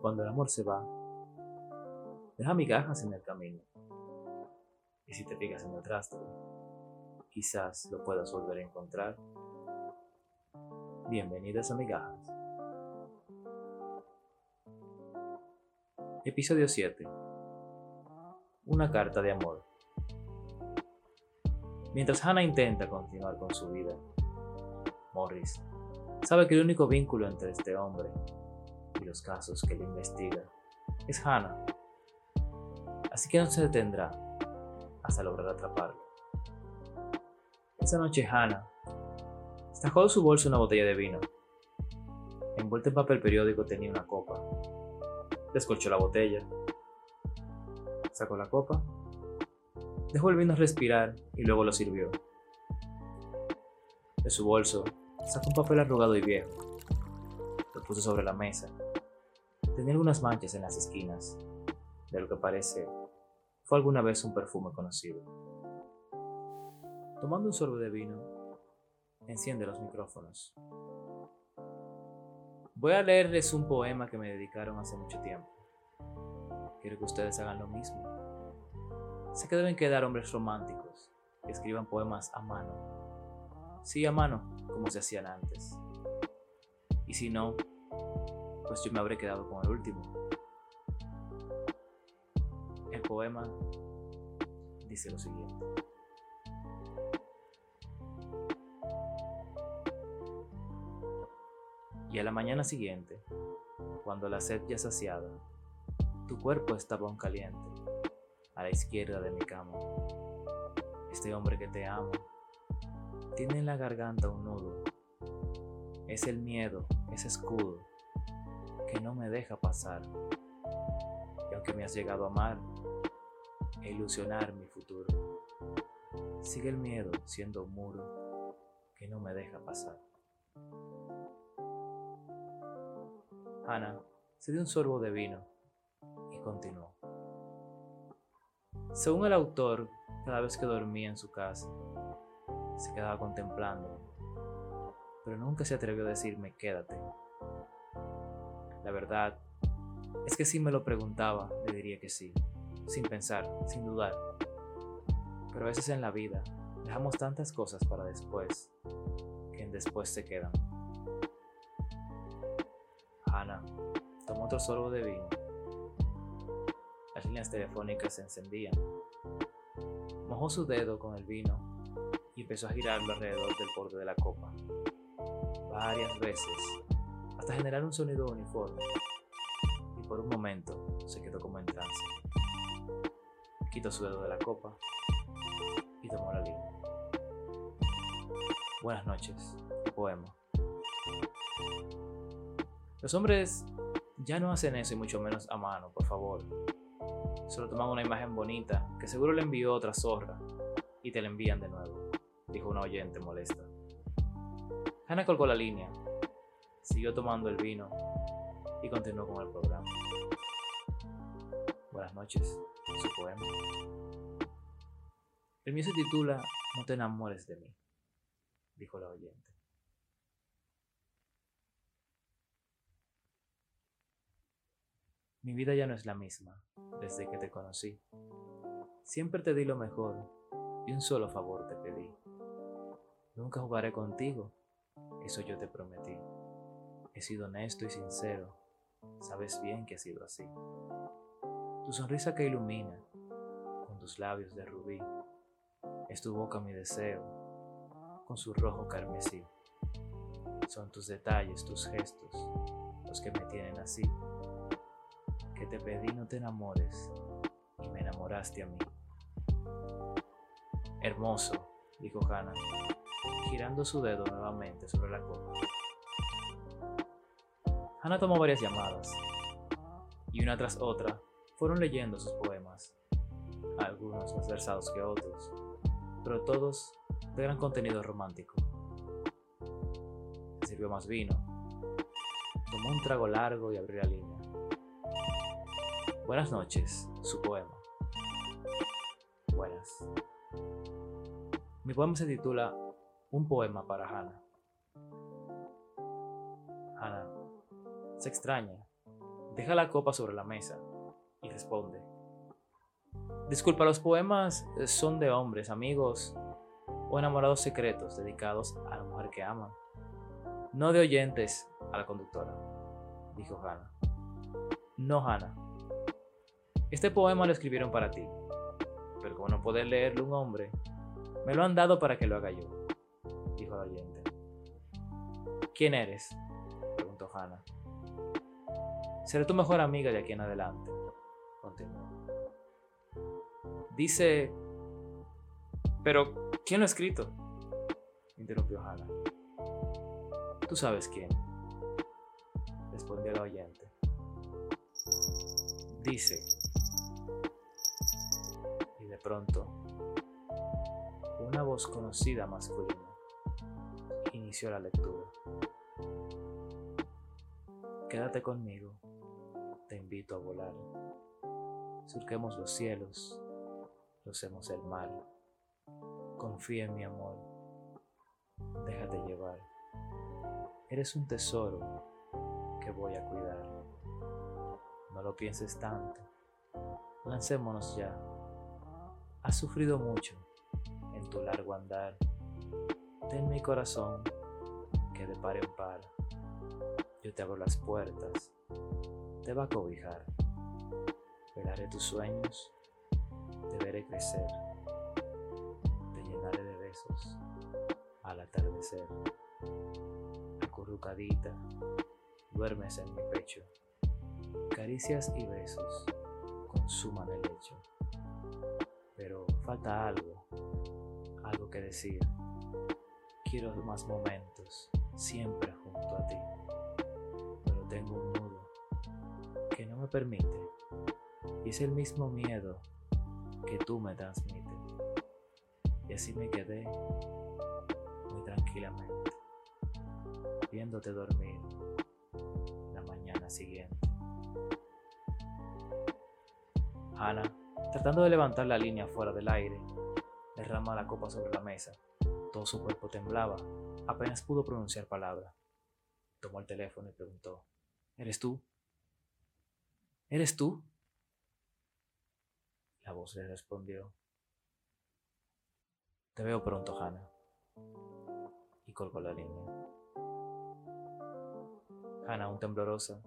Cuando el amor se va, deja migajas en el camino. Y si te fijas en el rastro, quizás lo puedas volver a encontrar. Bienvenidas a migajas. Episodio 7. Una carta de amor. Mientras Hannah intenta continuar con su vida, Morris sabe que el único vínculo entre este hombre los casos que le investiga es Hannah. Así que no se detendrá hasta lograr atraparlo. Esa noche Hannah sacó de su bolso una botella de vino. Envuelta en papel periódico tenía una copa. Descolchó la botella. Sacó la copa. Dejó el vino respirar y luego lo sirvió. De su bolso sacó un papel arrugado y viejo. Lo puso sobre la mesa. Tenía algunas manchas en las esquinas, de lo que parece fue alguna vez un perfume conocido. Tomando un sorbo de vino, enciende los micrófonos. Voy a leerles un poema que me dedicaron hace mucho tiempo. Quiero que ustedes hagan lo mismo. Sé que deben quedar hombres románticos que escriban poemas a mano. Sí, a mano, como se hacían antes. Y si no, pues yo me habré quedado con el último. El poema dice lo siguiente. Y a la mañana siguiente, cuando la sed ya saciada, tu cuerpo estaba aún caliente, a la izquierda de mi cama. Este hombre que te amo tiene en la garganta un nudo. Es el miedo, ese escudo, que no me deja pasar. Y aunque me has llegado a amar, e ilusionar mi futuro, sigue el miedo siendo un muro que no me deja pasar. Ana se dio un sorbo de vino y continuó. Según el autor, cada vez que dormía en su casa, se quedaba contemplando, pero nunca se atrevió a decirme quédate. La verdad es que si me lo preguntaba, le diría que sí, sin pensar, sin dudar. Pero a veces en la vida dejamos tantas cosas para después que en después se quedan. Ana tomó otro sorbo de vino. Las líneas telefónicas se encendían. Mojó su dedo con el vino y empezó a girarlo alrededor del borde de la copa, varias veces, hasta generar un sonido uniforme, y por un momento se quedó como en trance. Quitó su dedo de la copa y tomó la línea. Buenas noches, poema. Los hombres ya no hacen eso y mucho menos a mano, por favor. Solo toman una imagen bonita que seguro le envió otra zorra y te la envían de nuevo dijo una oyente molesta. Hannah colgó la línea, siguió tomando el vino y continuó con el programa. Buenas noches, su poema. El mío se titula No te enamores de mí, dijo la oyente. Mi vida ya no es la misma desde que te conocí. Siempre te di lo mejor y un solo favor te pedí. Nunca jugaré contigo, eso yo te prometí. He sido honesto y sincero, sabes bien que ha sido así. Tu sonrisa que ilumina, con tus labios de rubí, es tu boca mi deseo, con su rojo carmesí. Son tus detalles, tus gestos, los que me tienen así. Que te pedí no te enamores, y me enamoraste a mí. Hermoso, dijo Hannah, girando su dedo nuevamente sobre la copa. Hannah tomó varias llamadas, y una tras otra fueron leyendo sus poemas, algunos más versados que otros, pero todos de gran contenido romántico. Se sirvió más vino, tomó un trago largo y abrió la línea. Buenas noches, su poema. Buenas. Mi poema se titula un poema para Hannah. Se extraña Deja la copa sobre la mesa y responde. Disculpa, los poemas son de hombres, amigos o enamorados secretos dedicados a la mujer que aman. No de oyentes a la conductora, dijo Hannah. No, Hannah. Este poema lo escribieron para ti, pero como no puede leerlo un hombre, me lo han dado para que lo haga yo, dijo el oyente. ¿Quién eres? preguntó Hannah. Seré tu mejor amiga de aquí en adelante, continuó. Dice... Pero, ¿quién lo ha escrito? interrumpió Hannah. Tú sabes quién, respondió el oyente. Dice... Y de pronto, una voz conocida masculina inició la lectura. Quédate conmigo, te invito a volar. Surquemos los cielos, rocemos el mar. Confía en mi amor, déjate llevar. Eres un tesoro que voy a cuidar. No lo pienses tanto, lancémonos ya. Has sufrido mucho en tu largo andar. Ten mi corazón que de par en par. Yo te abro las puertas, te va a cobijar. Velaré tus sueños, te veré crecer. Te llenaré de besos al atardecer. Acurrucadita, duermes en mi pecho. Caricias y besos consuman el lecho. Pero falta algo, algo que decir. Quiero más momentos, siempre junto a ti. Pero tengo un me permite. Y es el mismo miedo que tú me transmites. Y así me quedé muy tranquilamente, viéndote dormir la mañana siguiente. Hannah, tratando de levantar la línea fuera del aire, derrama la copa sobre la mesa. Todo su cuerpo temblaba, apenas pudo pronunciar palabra. Tomó el teléfono y preguntó, ¿Eres tú? ¿Eres tú? La voz le respondió, Te veo pronto, Hannah. Y colgó la línea. Hannah, aún temblorosa,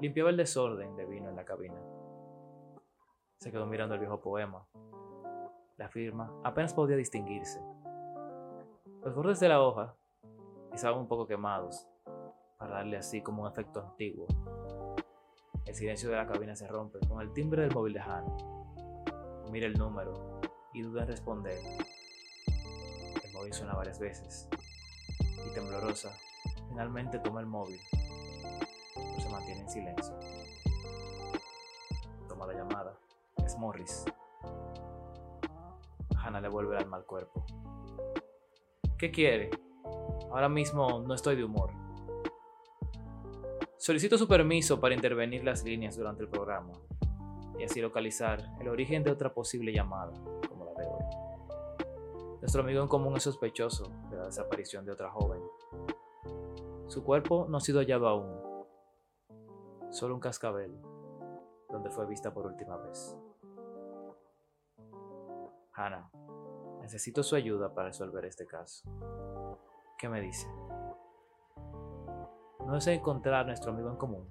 limpiaba el desorden de vino en la cabina. Se quedó mirando el viejo poema. La firma apenas podía distinguirse. Los bordes de la hoja estaban un poco quemados, para darle así como un efecto antiguo. El silencio de la cabina se rompe con el timbre del móvil de Hannah. Mira el número y duda en responder. El móvil suena varias veces y temblorosa, finalmente toma el móvil, pero se mantiene en silencio. Toma la llamada. Es Morris. Hannah le vuelve al cuerpo. ¿Qué quiere? Ahora mismo no estoy de humor. Solicito su permiso para intervenir las líneas durante el programa y así localizar el origen de otra posible llamada, como la de hoy. Nuestro amigo en común es sospechoso de la desaparición de otra joven. Su cuerpo no ha sido hallado aún, solo un cascabel donde fue vista por última vez. Hannah, necesito su ayuda para resolver este caso. ¿Qué me dice? No desea encontrar nuestro amigo en común.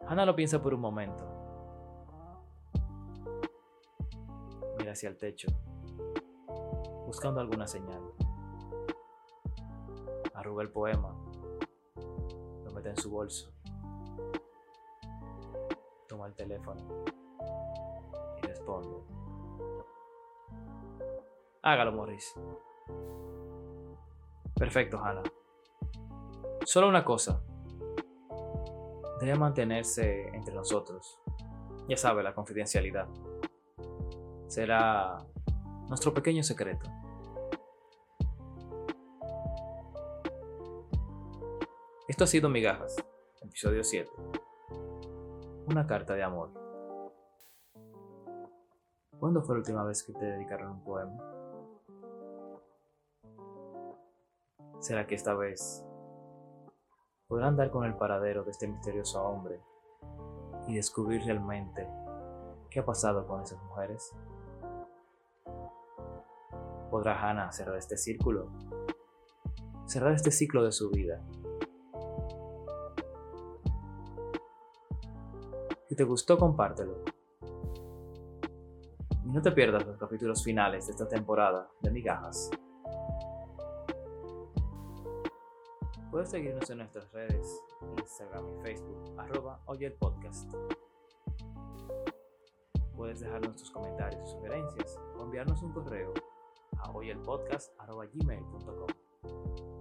Hannah lo piensa por un momento. Mira hacia el techo, buscando alguna señal. Arruga el poema, lo mete en su bolso. Toma el teléfono y responde. Hágalo, Morris. Perfecto, Hannah. Solo una cosa. Debe mantenerse entre nosotros. Ya sabe, la confidencialidad. Será nuestro pequeño secreto. Esto ha sido Migajas, episodio 7. Una carta de amor. ¿Cuándo fue la última vez que te dedicaron un poema? ¿Será que esta vez podrán dar con el paradero de este misterioso hombre y descubrir realmente qué ha pasado con esas mujeres. ¿Podrá Hannah cerrar este círculo? Cerrar este ciclo de su vida. Si te gustó, compártelo. Y no te pierdas los capítulos finales de esta temporada de Migajas. Puedes seguirnos en nuestras redes, Instagram y Facebook, arroba Oye Podcast. Puedes dejarnos tus comentarios y sugerencias o enviarnos un correo a hoyelpodcast.gmail.com